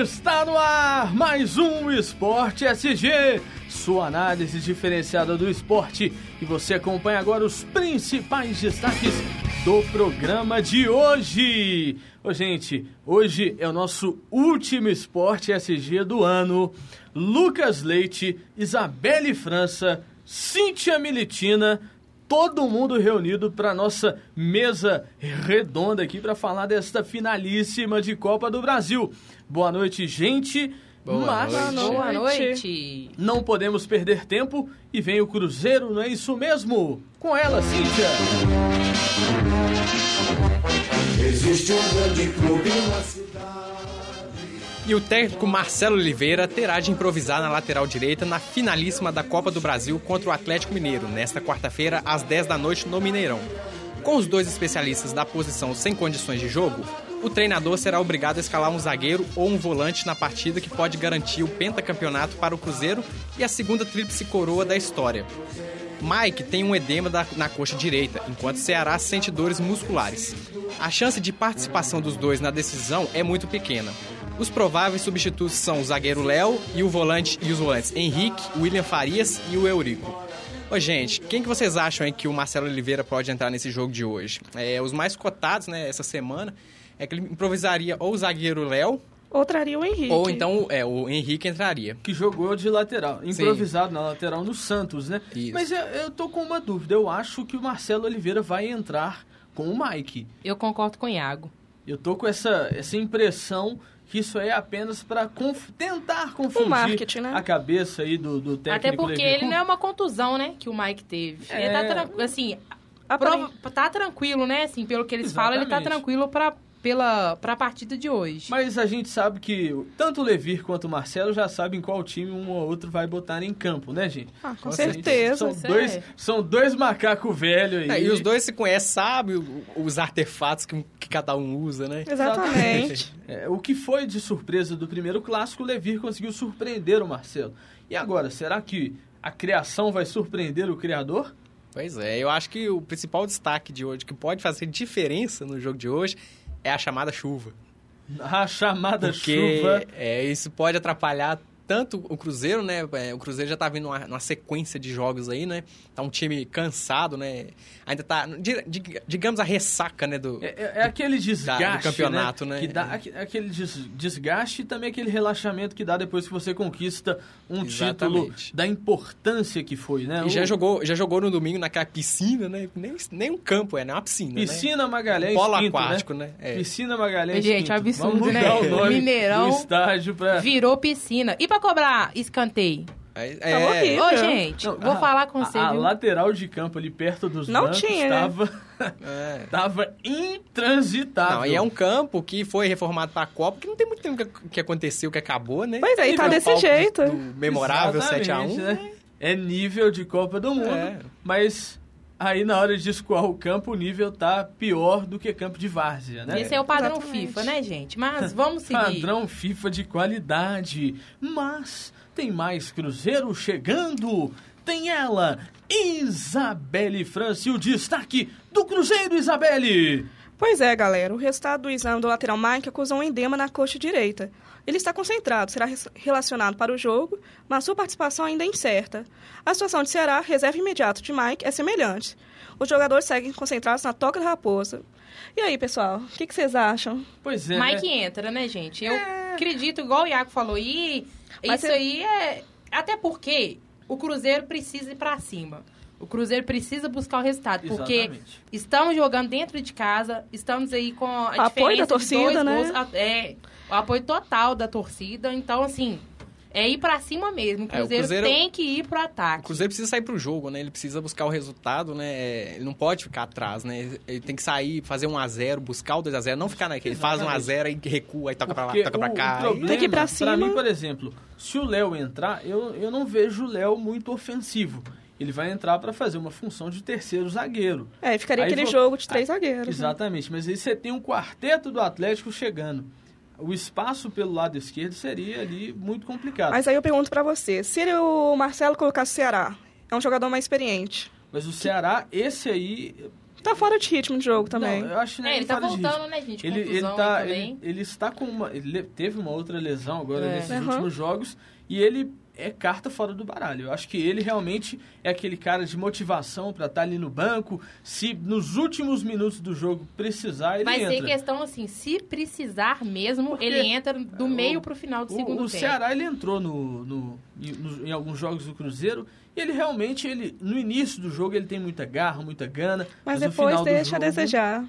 Está no ar mais um Esporte SG, sua análise diferenciada do esporte. E você acompanha agora os principais destaques do programa de hoje. Ô, gente, hoje é o nosso último Esporte SG do ano. Lucas Leite, Isabelle França, Cíntia Militina, todo mundo reunido para nossa mesa redonda aqui para falar desta finalíssima de Copa do Brasil. Boa noite, gente. Boa Mas noite. Boa noite. não podemos perder tempo e vem o Cruzeiro, não é isso mesmo? Com ela, Cíntia. Existe um grande clube na cidade. E o técnico Marcelo Oliveira terá de improvisar na lateral direita na finalíssima da Copa do Brasil contra o Atlético Mineiro, nesta quarta-feira, às 10 da noite, no Mineirão. Com os dois especialistas da posição sem condições de jogo, o treinador será obrigado a escalar um zagueiro ou um volante na partida que pode garantir o pentacampeonato para o Cruzeiro e a segunda tríplice coroa da história. Mike tem um edema na coxa direita, enquanto Ceará sente dores musculares. A chance de participação dos dois na decisão é muito pequena. Os prováveis substitutos são o zagueiro Léo e o volante e os volantes Henrique, William Farias e o Eurico. Ô, gente, quem que vocês acham aí que o Marcelo Oliveira pode entrar nesse jogo de hoje? É, os mais cotados, né, essa semana, é que ele improvisaria ou o zagueiro Léo, Ou traria o Henrique. ou então é, o Henrique entraria. Que jogou de lateral, improvisado na lateral no Santos, né? Isso. Mas eu, eu tô com uma dúvida. Eu acho que o Marcelo Oliveira vai entrar com o Mike. Eu concordo com o Iago. Eu tô com essa, essa impressão que isso aí é apenas para tentar confundir marketing, né? a cabeça aí do, do técnico. Até porque ele não é uma contusão, né? Que o Mike teve. Ele É. tá tranquilo, assim, Aparente. prova- tá tranquilo, né? Assim, pelo que eles falam, ele tá Exatamente. tranquilo pra, pela, pra partida de hoje. Mas a gente sabe que tanto o Levir quanto o Marcelo já sabem qual time um ou outro vai botar em campo, né, gente? Ah, com Nossa, certeza. São Isso dois, é. são dois macacos velhos aí. É, e os dois se conhecem, sabem os artefatos que, que cada um usa, né? Exatamente. É, o que foi de surpresa do primeiro clássico, o Levir conseguiu surpreender o Marcelo. E agora, será que a criação vai surpreender o criador? Pois é, eu acho que o principal destaque de hoje, que pode fazer diferença no jogo de hoje, é a chamada chuva. A chamada Porque chuva. é, isso pode atrapalhar tanto o Cruzeiro, né? É, o Cruzeiro já tá vindo numa, numa sequência de jogos aí, né? Tá um time cansado, né? Ainda tá, di- di- digamos, a ressaca, né? Do, É, é- é aquele desgaste, do campeonato, né? Que dá aque- aquele des- desgaste e também aquele relaxamento que dá depois que você conquista um título Exatamente. da importância que foi, né? E já O- jogou, já jogou no domingo naquela piscina, né? Nem, nem um campo, é, né? Uma piscina, né? Piscina Magalhães Polo Pinto, aquático, né? né? É. Piscina Magalhães Gente, Pinto. absurdo, Vamos né? o Mineirão do estádio pra... Virou piscina. E pra cobrar escanteio? É, Tá é. Ô, gente, Não, vou a- falar com você, a viu? lateral de campo ali perto dos Não bancos tinha, né? tava, é. tava intransitável. Não, e é um campo que foi reformado pra Copa, que não tem muito tempo que, que aconteceu, que acabou, né? Pois é, e tá desse jeito. Do memorável Exatamente, 7x1. né? É nível de Copa do Mundo, É. mas aí na hora de escoar o campo, o nível tá pior do que campo de várzea, né? Esse é o padrão Exatamente. FIFA, né, gente? Mas vamos seguir. Padrão FIFA de qualidade. Mas tem mais Cruzeiro chegando. Tem ela, Isabelle França, e o destaque do Cruzeiro, Isabelle. Pois é, galera. O resultado do exame do lateral Mike acusou um edema na coxa direita. Ele está concentrado, será relacionado para o jogo, mas sua participação ainda é incerta. A situação de Ceará, reserva imediato de Mike, é semelhante. Os jogadores seguem concentrados na toca da raposa. E aí, pessoal, o que, que vocês acham? Pois é, Mike né? entra, né, gente? Eu acredito, igual o Iago falou, e Mas isso você- aí é. Até porque o Cruzeiro precisa ir pra cima. O Cruzeiro precisa buscar o resultado, porque Exatamente. estamos jogando dentro de casa, estamos aí com a O apoio diferença da torcida, de dois né? gols, a- é, o apoio total da torcida, então assim, é ir pra cima mesmo. O É, o Cruzeiro, Cruzeiro- tem que ir pro O ataque. Cruzeiro precisa sair pro jogo, né? Ele precisa buscar o resultado, né? É, Ele não pode ficar atrás, né? Ele tem que sair, fazer um a 0 buscar o 2x0, não ficar naquele. Faz um a 0 aí recua, aí toca pra lá, Porque toca pra o- cá. O problema, Tem que ir pra pra cima. mim, por exemplo, se o Léo entrar, eu, eu não vejo o Léo muito ofensivo. Ele vai entrar para fazer uma função de terceiro zagueiro. É, ficaria Aí aquele vo- jogo de três Ah, zagueiros. né? Exatamente, mas aí você tem um quarteto do Atlético chegando. O espaço pelo lado esquerdo seria ali muito complicado. Mas aí eu pergunto pra você, se ele, o Marcelo colocasse o Ceará, é um jogador mais experiente. Mas o Ceará, esse aí, Tá fora de ritmo de jogo também. Não, eu acho que É, ele tá fora de voltando, ritmo. né, gente? Ele, ele, tá, ele, ele está com uma. Ele teve uma outra lesão agora É. nesses Uhum. últimos jogos e ele é carta fora do baralho. Eu acho que ele realmente é aquele cara de motivação pra estar ali no banco. Se nos últimos minutos do jogo precisar, ele Vai entra. ser questão assim, se precisar mesmo, Porque ele entra do o- meio pro final do O, segundo o tempo. Ceará ele entrou no, no- em, nos- em alguns jogos do Cruzeiro e ele realmente ele no início do jogo ele tem muita garra, muita gana, Mas no depois final do deixa a jogo- desejar.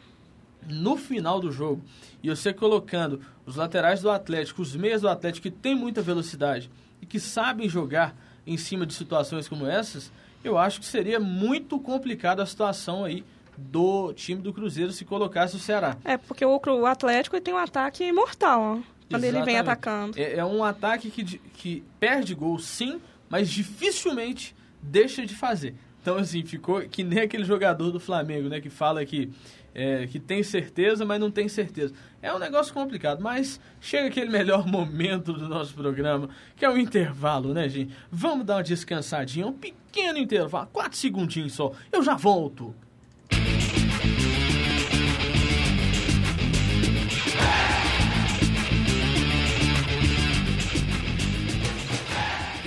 No final do jogo, e você colocando os laterais do Atlético, os meias do Atlético que tem muita velocidade e que sabem jogar em cima de situações como essas, eu acho que seria muito complicado a situação aí do time do Cruzeiro se colocasse o Ceará. É, porque o, Atlético tem um ataque mortal, ó, quando ele vem atacando. É, é um ataque que, que perde gol, sim, mas dificilmente deixa de fazer. Então, assim, ficou que nem aquele jogador do Flamengo, né? Que fala que, é, que tem certeza, mas não tem certeza. É um negócio complicado, mas chega aquele melhor momento do nosso programa, que é o intervalo, né, gente? Vamos dar uma descansadinha, um pequeno intervalo, quatro segundinhos só. Eu já volto.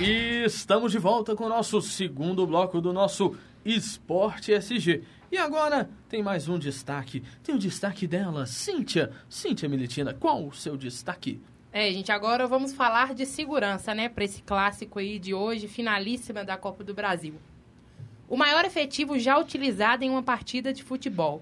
E estamos de volta com o nosso segundo bloco do nosso Esporte SG. E agora tem mais um destaque. Tem o destaque dela, Cíntia. Cíntia Militina, qual o seu destaque? É, gente, agora vamos falar de segurança, né, para esse clássico aí de hoje, finalíssima da Copa do Brasil. O maior efetivo já utilizado em uma partida de futebol.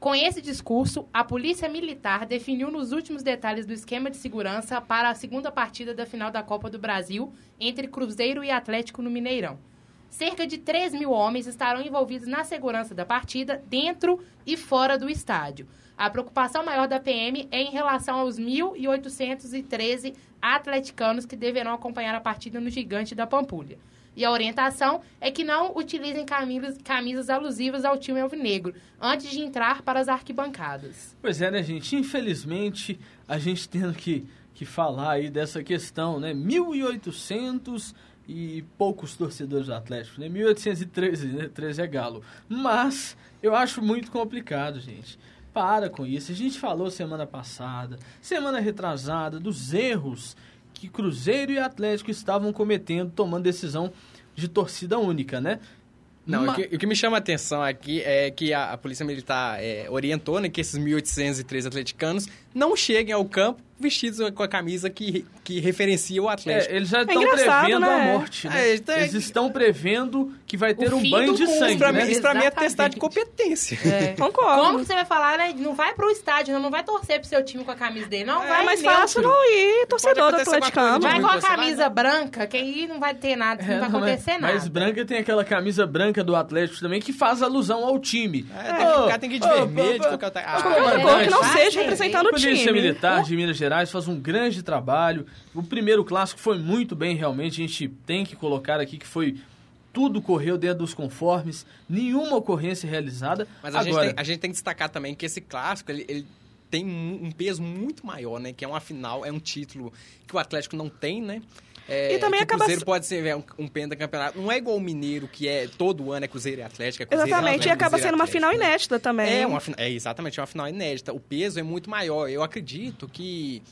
Com esse discurso, a Polícia Militar definiu nos últimos detalhes do esquema de segurança para a segunda partida da final da Copa do Brasil entre Cruzeiro e Atlético no Mineirão. Cerca de 3 mil homens estarão envolvidos na segurança da partida, dentro e fora do estádio. A preocupação maior da PM é em relação aos 1.813 atleticanos que deverão acompanhar a partida no Gigante da Pampulha. E a orientação é que não utilizem camisas, camisas alusivas ao time alvinegro antes de entrar para as arquibancadas. Pois é, né, gente? Infelizmente, a gente tendo que, que falar aí dessa questão, né? 1.800 e poucos torcedores do Atlético, né? 1.813, né? 13 é galo. Mas eu acho muito complicado, gente. Para com isso. A gente falou semana passada, semana retrasada, dos erros que Cruzeiro e Atlético estavam cometendo, tomando decisão de torcida única, né? Não, Ma- o, que, o que me chama a atenção aqui é que a, a Polícia Militar é, orientou né, que esses 1.803 atleticanos não cheguem ao campo vestidos com a camisa que, que referencia o Atlético. É, eles já estão engraçado, prevendo né? a morte, né? É, então é- Eles estão prevendo que vai ter um banho de sangue, isso, pra mim, né? isso pra mim é testar de competência. É. Concordo. Como que você vai falar, né? Não vai pro estádio, não, não vai torcer pro seu time com a camisa dele. Não, É, vai É mais fácil não ir torcedor do coisa Vai com a vai camisa não. branca, que aí não vai ter nada, não É, vai não, acontecer mas, nada. Mas branca tem aquela camisa branca do Atlético também que faz alusão ao time. É, tem que- o cara tem que ir de Ô, vermelho, de qualquer outra... Ah, Qualquer outra cor que não Vai, seja representando o Polícia time. Militar de Minas Gerais faz um grande trabalho. O primeiro clássico foi muito bem, realmente. A gente tem que colocar aqui que foi. Tudo correu dentro dos conformes, nenhuma ocorrência realizada. Mas a, Agora, gente tem, a gente tem que destacar também que esse clássico, ele, ele tem um um peso muito maior, né? Que é uma final, é um título que o Atlético não tem, né? É, E também acaba o Cruzeiro pode ser é, um, um pentacampeonato. Não é igual o Mineiro, que é todo ano é Cruzeiro e Atlético, é Cruzeiro e Exatamente, e Atlético, acaba e sendo uma final né? inédita também. É, uma, é exatamente, é uma final inédita. O peso é muito maior. Eu acredito que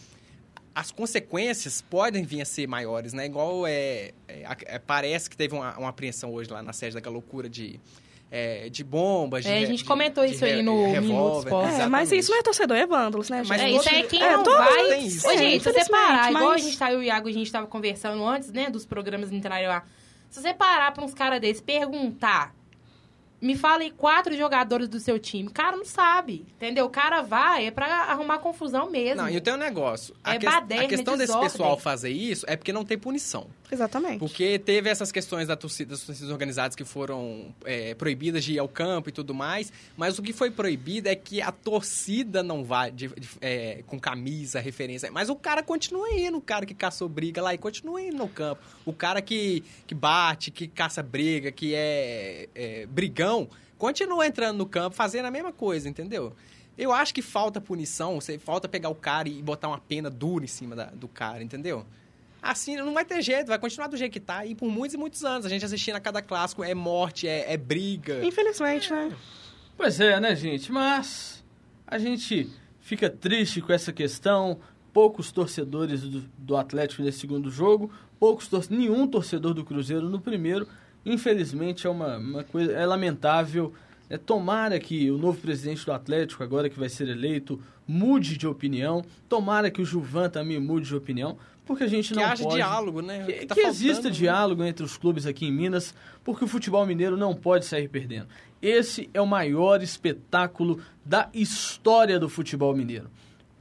as consequências podem vir a ser maiores, né? Igual é, é, é, parece que teve uma, uma apreensão hoje lá na sede daquela loucura de, é, de bombas. de É, a gente de- comentou de isso aí no revólver. É, mas isso não é torcedor, é vândalos, né, gente? Mas É, isso aí quem é, não vai... isso. Ô, É, gente, se você parar, igual a mas- gente tá, eu e o Iago, a gente tava conversando antes, né, dos programas entrarem lá. Se você parar pra uns caras desses perguntar, me fala aí quatro jogadores do seu time, o cara não sabe, entendeu? O cara vai é pra arrumar confusão mesmo. Não, e tem um negócio. A, É que- baderna, a questão desse desordem. pessoal fazer isso é porque não tem punição. Exatamente. Porque teve essas questões da torcida, das torcidas organizadas que foram é, proibidas de ir ao campo e tudo mais, mas o que foi proibido é que a torcida não vá de- de- é, com camisa, referência, mas o cara continua indo, o cara que caçou briga lá e continua indo no campo. O cara que, que bate, que caça briga, que é, é brigão, continua entrando no campo fazendo a mesma coisa, entendeu? Eu acho que falta punição, falta pegar o cara e botar uma pena dura em cima da- do cara, entendeu? Assim, não vai ter jeito, vai continuar do jeito que tá. E por muitos e muitos anos, a gente assistindo a cada clássico, é morte, é, é briga. Infelizmente, né? Pois é, né, gente? Mas a gente fica triste com essa questão. Poucos torcedores do, do Atlético nesse segundo jogo, poucos tor nenhum torcedor do Cruzeiro no primeiro. Infelizmente é uma, uma coisa é lamentável. É, tomara que o novo presidente do Atlético, agora que vai ser eleito, mude de opinião. Tomara que o Juvan também mude de opinião, porque a gente que não haja pode... diálogo, né? Que, Que tá que faltando, exista né? diálogo entre os clubes aqui em Minas, porque o futebol mineiro não pode sair perdendo. Esse é o maior espetáculo da história do futebol mineiro.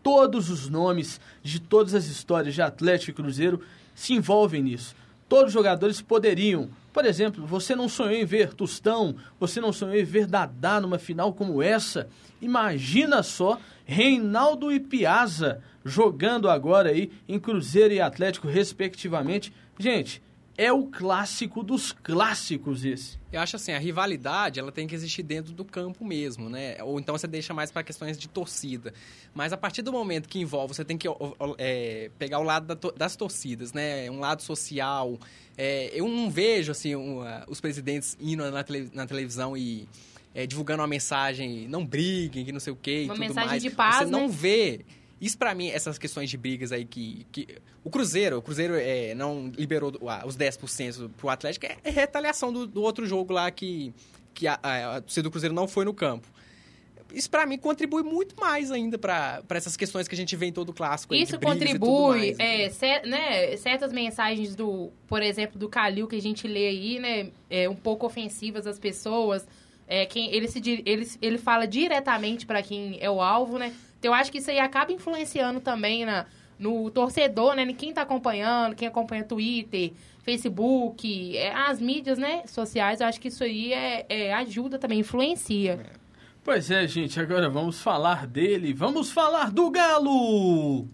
Todos os nomes de todas as histórias de Atlético e Cruzeiro se envolvem nisso. Todos os jogadores poderiam. Por exemplo, você não sonhou em ver Tostão, você não sonhou em ver Dadá numa final como essa. Imagina só Reinaldo e Piazza jogando agora aí em Cruzeiro e Atlético, respectivamente. Gente, é o clássico dos clássicos esse. Eu acho assim, a rivalidade, ela tem que existir dentro do campo mesmo, né? Ou então você deixa mais para questões de torcida. Mas a partir do momento que envolve, você tem que é, pegar o lado da das torcidas, né? Um lado social. É, eu não vejo, assim, um, os presidentes indo na, tele- na televisão e é, divulgando uma mensagem, não briguem, que não sei o quê e Uma tudo mensagem mais. de paz, Você não né? vê... Isso pra mim, essas questões de brigas aí que... que o Cruzeiro, o Cruzeiro é, não liberou ah, os 10% pro Atlético, é, é retaliação do, do outro jogo lá que, que a, a, a torcida do Cruzeiro não foi no campo. Isso pra mim contribui muito mais ainda pra pra essas questões que a gente vê em todo clássico. aí, Isso contribui, mais, né? é, cer- né, certas mensagens do, por exemplo, do Calil que a gente lê aí, né, é, um pouco ofensivas às pessoas. É, quem, ele, se, ele, ele fala diretamente para quem é o alvo, né? Então eu acho que isso aí acaba influenciando também na, no torcedor, né? Em quem tá acompanhando, quem acompanha Twitter, Facebook, é, as mídias, né, sociais. Eu acho que isso aí é, é, ajuda também, influencia. Pois é, gente, agora vamos falar dele. Vamos falar do Galo!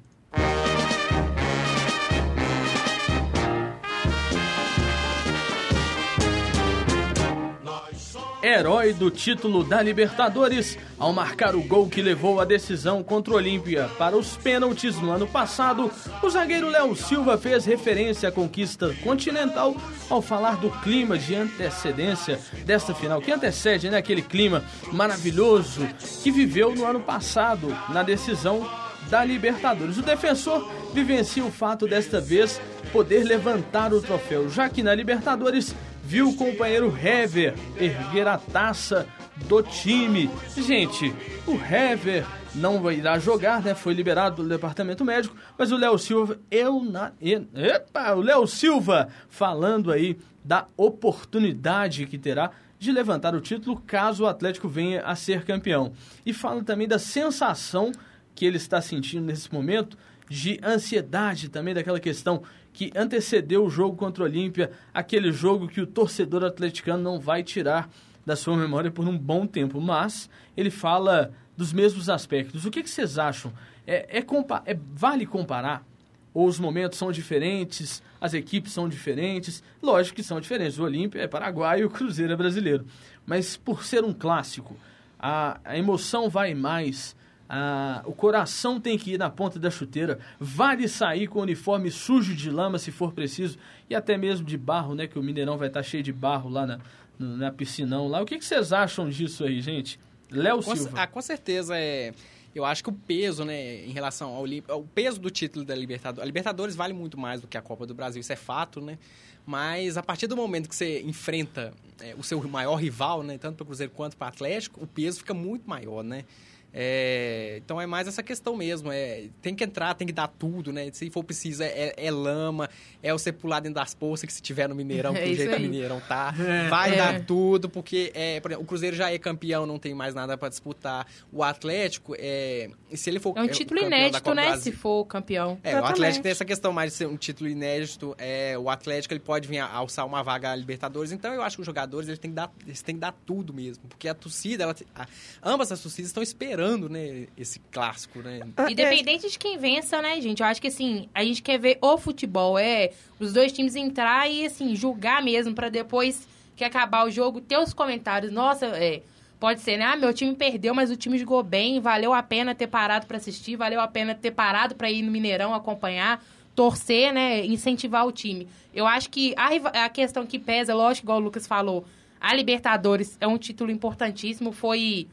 Herói do título da Libertadores, ao marcar o gol que levou a decisão contra o Olímpia para os pênaltis no ano passado, o zagueiro Léo Silva fez referência à conquista continental ao falar do clima de antecedência desta final, que antecede né, aquele clima maravilhoso que viveu no ano passado na decisão da Libertadores. O defensor vivencia o fato desta vez poder levantar o troféu, já que na Libertadores viu o companheiro Hever erguer a taça do time. Gente, o Hever não irá jogar, né? Foi liberado pelo departamento médico, mas o Léo Silva, eu na, epa, o Léo Silva falando aí da oportunidade que terá de levantar o título caso o Atlético venha a ser campeão. E fala também da sensação que ele está sentindo nesse momento de ansiedade também daquela questão que antecedeu o jogo contra o Olímpia, aquele jogo que o torcedor atleticano não vai tirar da sua memória por um bom tempo, mas ele fala dos mesmos aspectos. O que, que vocês acham? É, é compa- é- vale comparar? Ou os momentos são diferentes, as equipes são diferentes? Lógico que são diferentes. O Olímpia é paraguaio e o Cruzeiro é brasileiro. Mas por ser um clássico, a, a emoção vai mais, a- o coração tem que ir na ponta da chuteira. Vale sair com o uniforme sujo de lama se for preciso, e até mesmo de barro, né? Que o Mineirão vai estar cheio de barro lá na, na piscinão lá. O que, que vocês acham disso aí, gente? Léo Silva. ah, com certeza, é. Eu acho que o peso, né, em relação ao Olímpia, o peso do título da Libertadores, a Libertadores vale muito mais do que a Copa do Brasil, isso é fato, né? Mas a partir do momento que você enfrenta é, o seu maior rival, né, tanto para o Cruzeiro quanto para o Atlético, o peso fica muito maior, né? É, então é mais essa questão mesmo, é, tem que entrar, tem que dar tudo, né? Se for preciso, é, é- é lama, é você pular dentro das poças que se tiver no Mineirão, É do isso jeito que o aí. Mineirão tá, vai É. dar tudo, porque é, por exemplo, o Cruzeiro já é campeão, não tem mais nada para disputar. O Atlético, é, se ele for É um título inédito, né? Brasil- Se for campeão. é, o. Atlético tem essa questão mais de ser um título inédito. É, o Atlético ele pode vir a alçar uma vaga à Libertadores. Então eu acho que os jogadores eles têm que dar, eles têm que dar tudo mesmo. Porque a torcida, ela, a- ambas as torcidas estão esperando né, esse clássico. Né? Ah, Independente de quem vença, né, gente? Eu acho que, assim, a gente quer ver o futebol. É os dois times entrar e, assim, julgar mesmo pra depois que acabar o jogo ter os comentários. Nossa, é... Pode ser, né? Ah, meu time perdeu, mas o time jogou bem. Valeu a pena ter parado pra assistir. Valeu a pena ter parado pra ir no Mineirão acompanhar. Torcer, né? Incentivar o time. Eu acho que a, a questão que pesa, lógico, igual o Lucas falou... A Libertadores é um título importantíssimo, foi...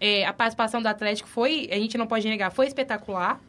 é, a participação do Atlético foi, a gente não pode negar, foi espetacular.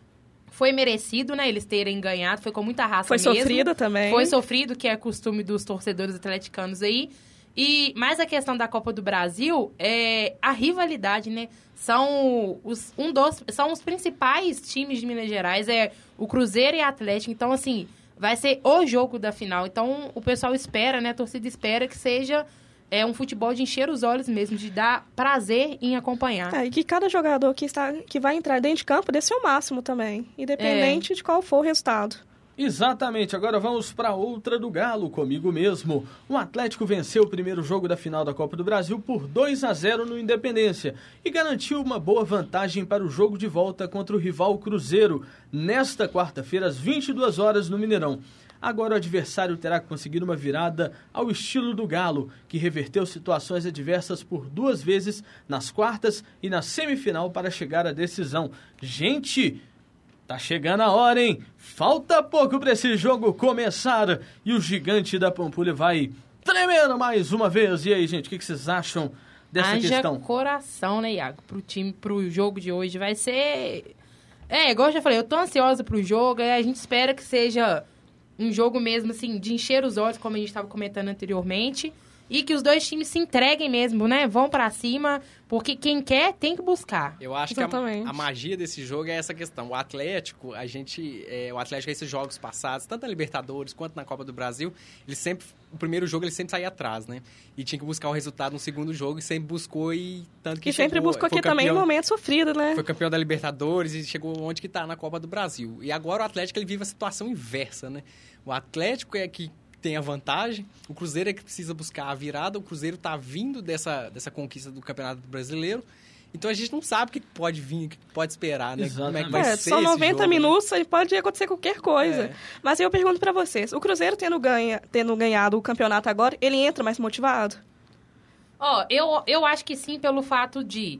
Foi merecido, né, eles terem ganhado, foi com muita raça Foi mesmo. sofrida também. Foi sofrido, que é costume dos torcedores atleticanos aí. E mais a questão da Copa do Brasil é a rivalidade, né? São os, um dos, são os principais times de Minas Gerais, é o Cruzeiro e a Atlético. Então, assim, vai ser o jogo da final. Então, o pessoal espera, né? A torcida espera que seja é, um futebol de encher os olhos mesmo, de dar prazer em acompanhar. É, e que cada jogador que, está, que vai entrar dentro de campo dê seu máximo também, independente É. de qual for o resultado. Exatamente, agora vamos para outra do Galo, comigo mesmo. O Atlético venceu o primeiro jogo da final da Copa do Brasil por 2 a 0 no Independência e garantiu uma boa vantagem para o jogo de volta contra o rival Cruzeiro, nesta quarta-feira, às 22 horas, no Mineirão. Agora o adversário terá que conseguir uma virada ao estilo do Galo, que reverteu situações adversas por duas vezes nas quartas e na semifinal para chegar à decisão. Gente, Tá chegando a hora, hein? Falta pouco para esse jogo começar e o gigante da Pampulha vai tremendo mais uma vez. E aí, gente, o que, que vocês acham dessa Haja questão? coração, né, Iago? Pro time, pro jogo de hoje. Vai ser. É, igual eu já falei, eu tô ansiosa pro jogo. a gente espera que seja um jogo mesmo, assim, de encher os olhos, como a gente estava comentando anteriormente. E que os dois times se entreguem mesmo, né? Vão pra cima, porque quem quer tem que buscar. Eu acho que a, Exatamente. a magia desse jogo é essa questão. O Atlético, a gente. é, o Atlético, esses jogos passados, tanto na Libertadores quanto na Copa do Brasil, ele sempre. O primeiro jogo ele sempre saía atrás, né? E tinha que buscar o resultado no segundo jogo e sempre buscou e tanto que E sempre chegou- buscou foi aqui também um campeão- momento sofrido, né? Foi campeão da Libertadores e chegou onde que tá na Copa do Brasil. E agora o Atlético ele vive a situação inversa, né? O Atlético é que tem a vantagem, o Cruzeiro é que precisa buscar a virada, o Cruzeiro tá vindo dessa, dessa conquista do Campeonato Brasileiro. Então a gente não sabe o que pode vir, o que pode esperar, né? Como é que vai É, ser são esse 90 jogo, né? minutos e pode acontecer qualquer coisa. É. Mas eu pergunto pra vocês, o Cruzeiro tendo, ganha, tendo ganhado o campeonato agora, ele entra mais motivado? Ó, eu, eu acho que sim, pelo fato de.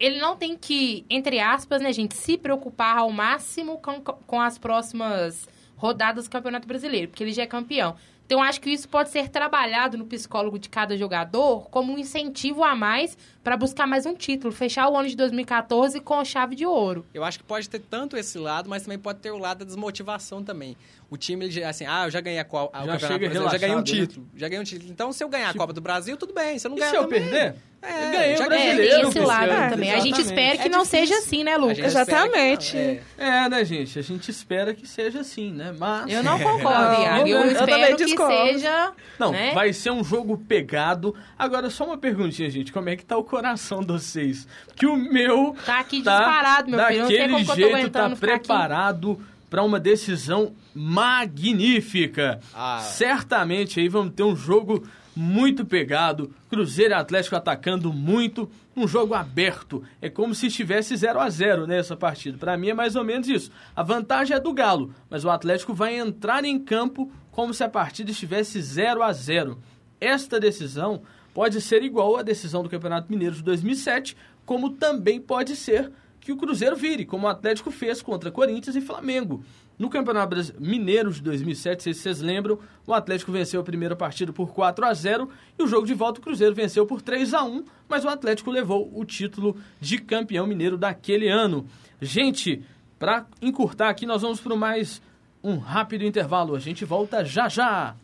Ele não tem que, entre aspas, né, gente, se preocupar ao máximo com, com as próximas rodadas do Campeonato Brasileiro, porque ele já é campeão. Então, acho que isso pode ser trabalhado no psicólogo de cada jogador como um incentivo a mais para buscar mais um título, fechar o ano de 2014 com chave de ouro. Eu acho que pode ter tanto esse lado, mas também pode ter o lado da desmotivação também. O time, ele, assim, ah, eu já ganhei a, co- a, o Já já ganhei um né? título. Já ganhei um título. Então, se eu ganhar Tipo- a Copa do Brasil, tudo bem. Se eu não E ganhar se eu também, perder? É, ganhei o já É, brasileiro. tem esse lado É, também. A gente exatamente. espera que É não seja assim, né, Lucas? não, Exatamente. é. É, né, gente? A gente espera que seja assim, né? Mas. Eu não concordo, Iago. Eu, eu também espero que discordo. seja. Não, né? vai ser um jogo pegado. Agora, só uma perguntinha, gente. Como é que tá o coração de vocês? Que o meu Tá aqui disparado, meu filho. Não sei daquele como que eu tô jeito, tá preparado para uma decisão magnífica. Ah. Certamente aí vamos ter um jogo muito pegado. Cruzeiro e Atlético atacando muito. Um jogo aberto. É como se estivesse 0 a 0 nessa partida. Para mim é mais ou menos isso. A vantagem é do Galo, mas o Atlético vai entrar em campo como se a partida estivesse 0 a 0 Esta decisão pode ser igual à decisão do Campeonato Mineiro de 2007, como também pode ser que o Cruzeiro vire, como o Atlético fez contra Corinthians e Flamengo. No Campeonato Mineiro de 2007, não sei se vocês lembram, o Atlético venceu a primeira partida por 4 a 0 e o jogo de volta o Cruzeiro venceu por 3 a 1 mas o Atlético levou o título de campeão mineiro daquele ano. Gente, para encurtar aqui, nós vamos para mais um rápido intervalo. A gente volta já já.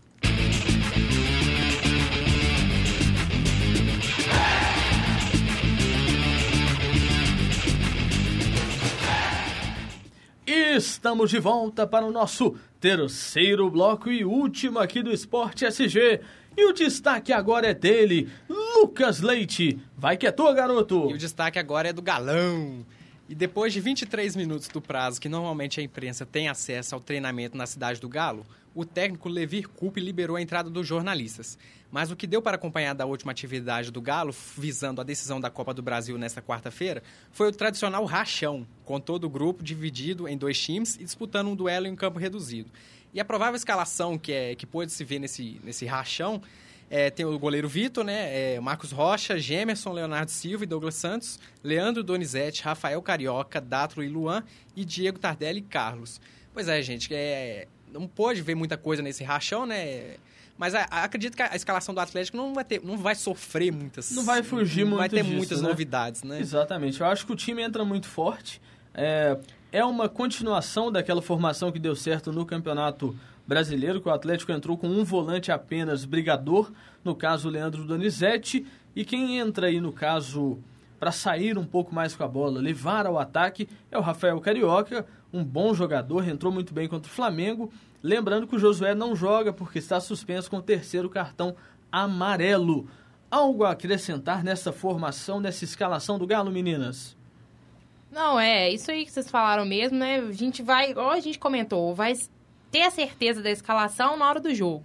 Estamos de volta para o nosso terceiro bloco e último aqui do Esporte SG. E o destaque agora é dele, Lucas Leite. Vai que é tua, garoto. E o destaque agora é do Galão. E depois de 23 minutos do prazo que normalmente a imprensa tem acesso ao treinamento na cidade do Galo, o técnico Levir Coupe liberou a entrada dos jornalistas. Mas o que deu para acompanhar da última atividade do Galo, visando a decisão da Copa do Brasil nesta quarta-feira, foi o tradicional rachão, com todo o grupo dividido em dois times e disputando um duelo em um campo reduzido. E a provável escalação que, é, que pôde se ver nesse, nesse rachão é, tem o goleiro Vitor, né? É, Marcos Rocha, Gemerson, Leonardo Silva e Douglas Santos, Leandro Donizete, Rafael Carioca, Datro e Luan e Diego Tardelli e Carlos. Pois é, gente, é, não pôde ver muita coisa nesse rachão, né? Mas a- a- acredito que a escalação do Atlético não vai, ter, não vai sofrer muitas. Não vai fugir não vai muito ter disso, muitas né? novidades, né? Exatamente. Eu acho que o time entra muito forte. É, é uma continuação daquela formação que deu certo no Campeonato Brasileiro, que o Atlético entrou com um volante apenas brigador, no caso Leandro Donizete, e quem entra aí no caso para sair um pouco mais com a bola, levar ao ataque, é o Rafael Carioca, um bom jogador, entrou muito bem contra o Flamengo. Lembrando que o Josué não joga porque está suspenso com o terceiro cartão amarelo. Algo a acrescentar nessa formação, nessa escalação do Galo, meninas? Não, é, isso aí que vocês falaram mesmo, né? A gente vai, igual a gente comentou, vai ter a certeza da escalação na hora do jogo.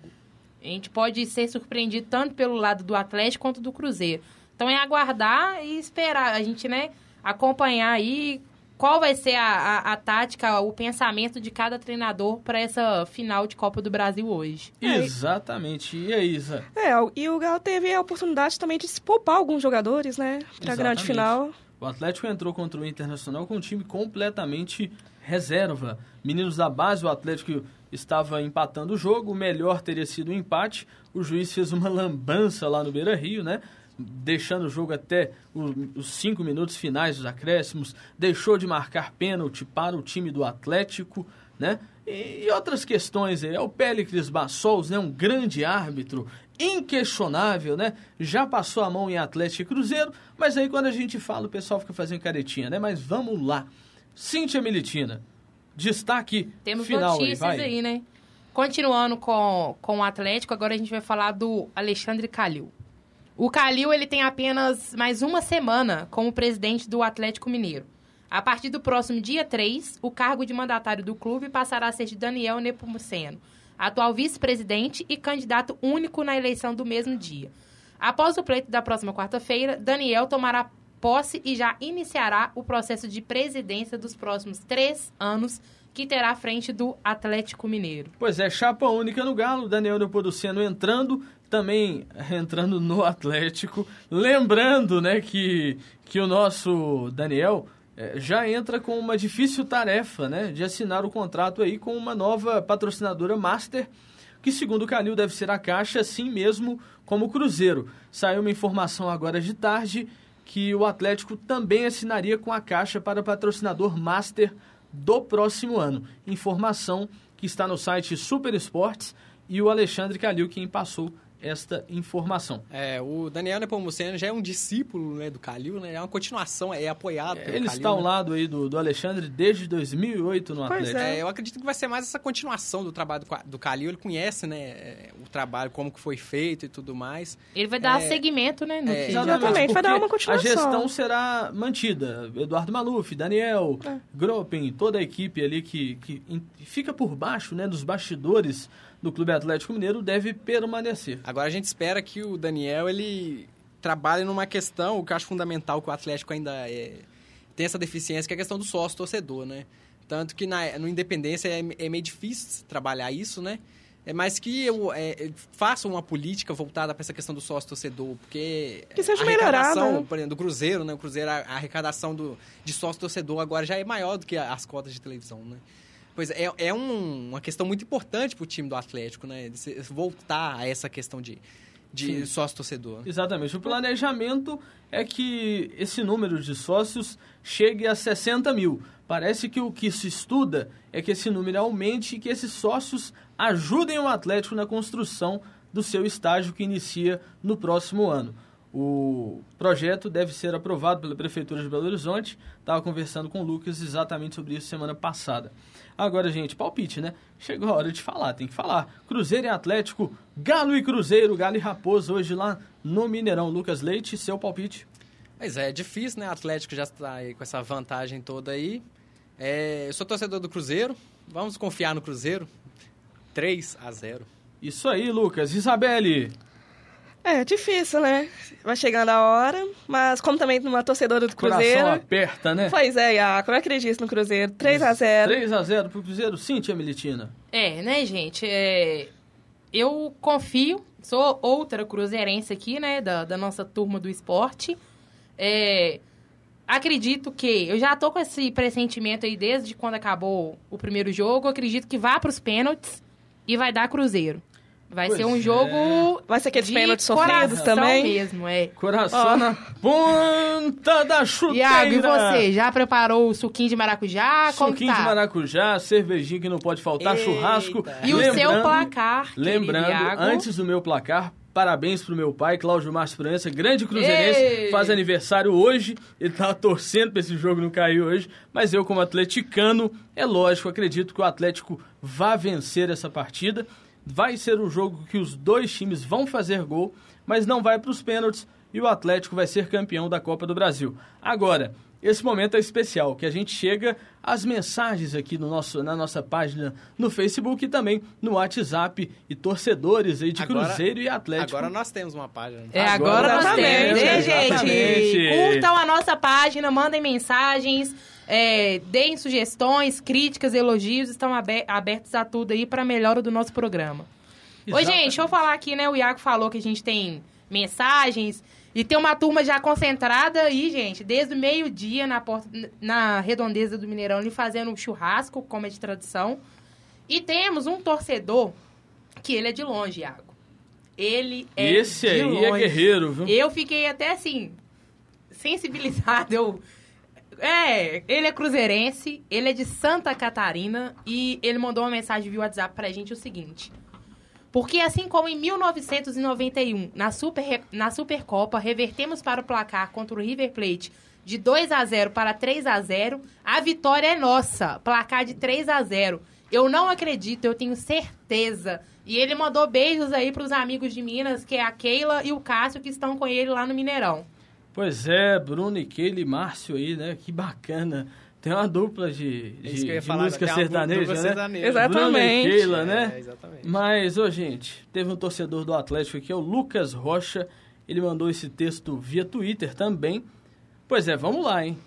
A gente pode ser surpreendido tanto pelo lado do Atlético quanto do Cruzeiro. Então é aguardar e esperar. A gente, né, acompanhar aí qual vai ser a, a, a tática, o pensamento de cada treinador para essa final de Copa do Brasil hoje. É. Exatamente. E aí, Isa? É, e o Galo teve a oportunidade também de se poupar alguns jogadores, né? Pra grande Exatamente. final. O Atlético entrou contra o Internacional com um time completamente reserva. Meninos da base, o Atlético estava empatando o jogo, o melhor teria sido o empate. O juiz fez uma lambança lá no Beira Rio, né? Deixando o jogo até os cinco minutos finais dos acréscimos, deixou de marcar pênalti para o time do Atlético, né? E, outras questões aí. É o Pélicles Bassols, né? Um grande árbitro, inquestionável, né? Já passou a mão em Atlético e Cruzeiro, mas aí quando a gente fala, o pessoal fica fazendo caretinha, né? Mas vamos lá. Cíntia Militina, destaque Temos final notícias aí, aí, né? Continuando com, com o Atlético, agora a gente vai falar do Alexandre Calil. O Calil ele tem apenas mais uma semana como presidente do Atlético Mineiro. A partir do próximo dia 3, o cargo de mandatário do clube passará a ser de Daniel Nepomuceno, atual vice-presidente e candidato único na eleição do mesmo dia. Após o pleito da próxima quarta-feira, Daniel tomará posse e já iniciará o processo de presidência dos próximos três anos, que terá à frente do Atlético Mineiro. Pois é, chapa única no Galo, Daniel Nepomuceno entrando, também entrando no Atlético. Lembrando, né, que, que o nosso Daniel eh, já entra com uma difícil tarefa, né, de assinar o contrato aí com uma nova patrocinadora master, que segundo o Calil deve ser a Caixa, assim mesmo como o Cruzeiro. Saiu uma informação agora de tarde que o Atlético também assinaria com a Caixa para patrocinador master do próximo ano. Informação que está no site Super Esportes e o Alexandre Calil quem passou esta informação. É, o Daniel Nepomuceno já é um discípulo né, do Calil, né? É uma continuação, é apoiado pelo Ele Calil, está ao né? lado aí do, do Alexandre desde 2008 no Pois Atlético. é. É, eu acredito que vai ser mais essa continuação do trabalho do, do Calil. Ele conhece, né, é, o trabalho, como que foi feito e tudo mais. Ele vai dar É, seguimento, né? No é, que- Exatamente, vai dar uma continuação. A gestão será mantida. Eduardo Maluf, Daniel, É. Gropin, toda a equipe ali que, que fica por baixo, né, dos bastidores do Clube Atlético Mineiro deve permanecer. Agora a gente espera que o Daniel, ele trabalhe numa questão, que eu acho fundamental, que o Atlético ainda é, tem essa deficiência, que é a questão do sócio-torcedor, né? Tanto que na, no Independência é, é meio difícil trabalhar isso, né? É mais que eu é, faça uma política voltada para essa questão do sócio-torcedor, porque Que seja a arrecadação, né? por exemplo, do Cruzeiro, né? O Cruzeiro, a, a arrecadação do, de sócio-torcedor agora já é maior do que as cotas de televisão, né? Pois é, é, um- uma questão muito importante para o time do Atlético, né? De voltar a essa questão de, de sócio-torcedor. Exatamente. O planejamento é que esse número de sócios chegue a 60 mil. Parece que o que se estuda é que esse número aumente e que esses sócios ajudem o Atlético na construção do seu estágio que inicia no próximo ano. O projeto deve ser aprovado pela Prefeitura de Belo Horizonte. Estava conversando com o Lucas exatamente sobre isso semana passada. Agora, gente, palpite, né? Chegou a hora de falar, tem que falar. Cruzeiro e Atlético, Galo e Cruzeiro, Galo e Raposa, hoje lá no Mineirão. Lucas Leite, seu palpite. Mas é, é difícil, né? O Atlético já está aí com essa vantagem toda aí. É, eu sou torcedor do Cruzeiro. Vamos confiar no Cruzeiro. 3 a 0 Isso aí, Lucas. Isabelle, É, difícil, né? Vai chegando a hora, mas como também numa torcedora do coração Cruzeiro... aperta, né? Pois é, Iaco, eu acredito no Cruzeiro. 3 a 0 3 a 0 pro Cruzeiro. Cíntia Militina. É, né, gente? É, eu confio, sou outra cruzeirense aqui, né, da, da nossa turma do esporte. É, acredito que, eu já tô com esse pressentimento aí desde quando acabou o primeiro jogo, acredito que vá para os pênaltis e vai dar Cruzeiro. Vai Pois ser um é. jogo Vai ser aqueles de pênaltis sofridos também? mesmo, é. Coração Ó. na ponta da chuteira. Iago, e você? Já preparou o suquinho de maracujá? Suquinho tá? de maracujá, cervejinha que não pode faltar, Eita. churrasco. E o seu placar, Lembrando, Iago? antes do meu placar, parabéns pro meu pai, Cláudio Márcio França, grande cruzeirense, Ei! faz aniversário hoje. Ele tava torcendo pra esse jogo não cair hoje, mas eu, como atleticano, é lógico, acredito que o Atlético vá vencer essa partida. Vai ser um jogo que os dois times vão fazer gol, mas não vai para os pênaltis e o Atlético vai ser campeão da Copa do Brasil. Agora, esse momento é especial, que a gente chega às mensagens aqui no nosso, na nossa página no Facebook e também no WhatsApp e torcedores aí de Agora- Cruzeiro e Atlético. Agora nós temos uma página. É, Agora agora, nós temos, né, gente? Curtam a nossa página, mandem mensagens, é, deem sugestões, críticas, elogios, estão abe- abertos a tudo aí para melhora do nosso programa. Oi, Exatamente. gente, deixa eu falar aqui, né? O Iago falou que a gente tem mensagens e tem uma turma já concentrada aí, gente, desde o meio-dia na, porta, na redondeza do Mineirão, ali fazendo um churrasco, como é de tradição. E temos um torcedor que ele é de longe, Iago. Ele é Esse de aí é longe. guerreiro, viu? Eu fiquei até assim, sensibilizada. Eu... É, ele é cruzeirense, ele é de Santa Catarina e ele mandou uma mensagem via WhatsApp pra gente o seguinte. Porque assim como em 1991, na, Super, na Supercopa, revertemos para o placar contra o River Plate de 2 a 0 para 3 a 0 a vitória é nossa. Placar de 3 a 0 Eu não acredito, eu tenho certeza. E ele mandou beijos aí pros amigos de Minas, que é a Keila e o Cássio, que estão com ele lá no Mineirão. Pois é, Bruno e Keila e Márcio aí, né? Que bacana. Tem uma dupla de, É de, de falar, música sertaneja, né? Bruno e Exatamente. Keila, né? É, exatamente. Mas, ô gente, teve um torcedor do Atlético aqui, é o Lucas Rocha. Ele mandou esse texto via Twitter também. Pois é, vamos lá, hein?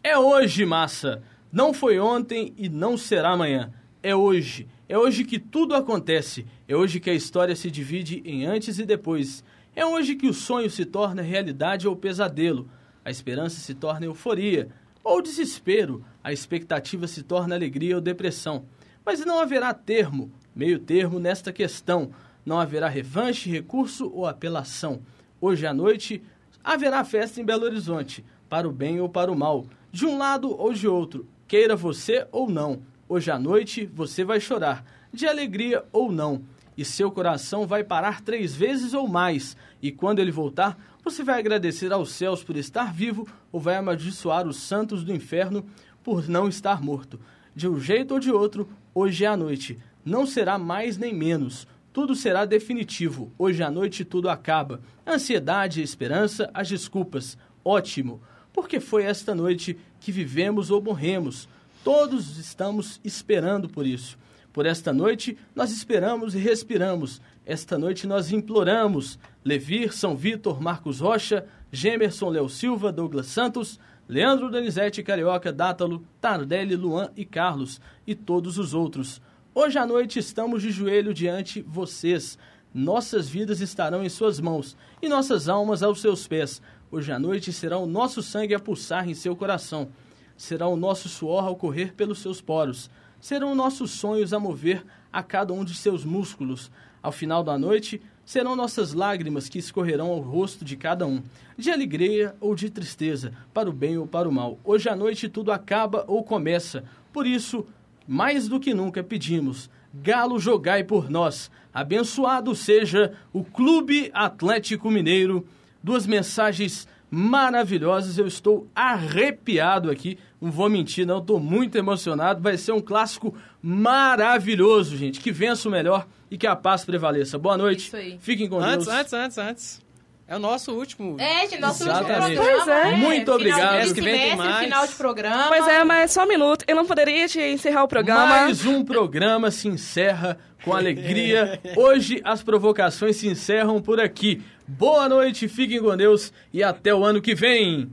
É hoje, massa. Não foi ontem e não será amanhã. É hoje. É hoje que tudo acontece. É hoje que a história se divide em antes e depois. É hoje que o sonho se torna realidade ou pesadelo. A esperança se torna euforia ou desespero. A expectativa se torna alegria ou depressão. Mas não haverá termo, meio termo nesta questão. Não haverá revanche, recurso ou apelação. Hoje à noite haverá festa em Belo Horizonte, para o bem ou para o mal, de um lado ou de outro, queira você ou não. Hoje à noite você vai chorar, de alegria ou não, e seu coração vai parar três vezes ou mais, e quando ele voltar, você vai agradecer aos céus por estar vivo ou vai amaldiçoar os santos do inferno por não estar morto. De um jeito ou de outro, hoje é à noite. Não será mais nem menos. Tudo será definitivo. Hoje à noite tudo acaba. A ansiedade, a esperança, as desculpas. Ótimo. Porque foi esta noite que vivemos ou morremos. Todos estamos esperando por isso. Por esta noite nós esperamos e respiramos. Esta noite nós imploramos. Levir, São Vitor, Marcos Rocha, Gemerson, Léo Silva, Douglas Santos, Leandro Donizete, Carioca, Dátalo, Tardelli, Luan e Carlos e todos os outros. Hoje à noite estamos de joelho diante vocês. Nossas vidas estarão em suas mãos e nossas almas aos seus pés. Hoje à noite será o nosso sangue a pulsar em seu coração. Será o nosso suor a correr pelos seus poros. Serão nossos sonhos a mover a cada um de seus músculos. Ao final da noite, serão nossas lágrimas que escorrerão ao rosto de cada um, de alegria ou de tristeza, para o bem ou para o mal. Hoje à noite tudo acaba ou começa. Por isso, mais do que nunca pedimos: Galo, jogai por nós. Abençoado seja o Clube Atlético Mineiro. Duas mensagens maravilhosas. Eu estou arrepiado aqui. Não vou mentir, não. Estou muito emocionado. Vai ser um clássico maravilhoso, gente. Que vença o melhor e que a paz prevaleça. Boa noite. Isso aí. Fiquem com Antes, Deus. antes, antes, antes. É o nosso último. É, gente, nosso último Exatamente. programa. Pois é. né? Muito Final obrigado. de Mês que vem semestre, mais. final de programa. Pois é, mas só um minuto. Eu não poderia te encerrar o programa. Mais um programa se encerra com alegria. Hoje as provocações se encerram por aqui. Boa noite, fiquem com Deus e até o ano que vem.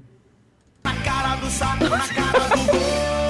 Na cara do saco, na cara do gol.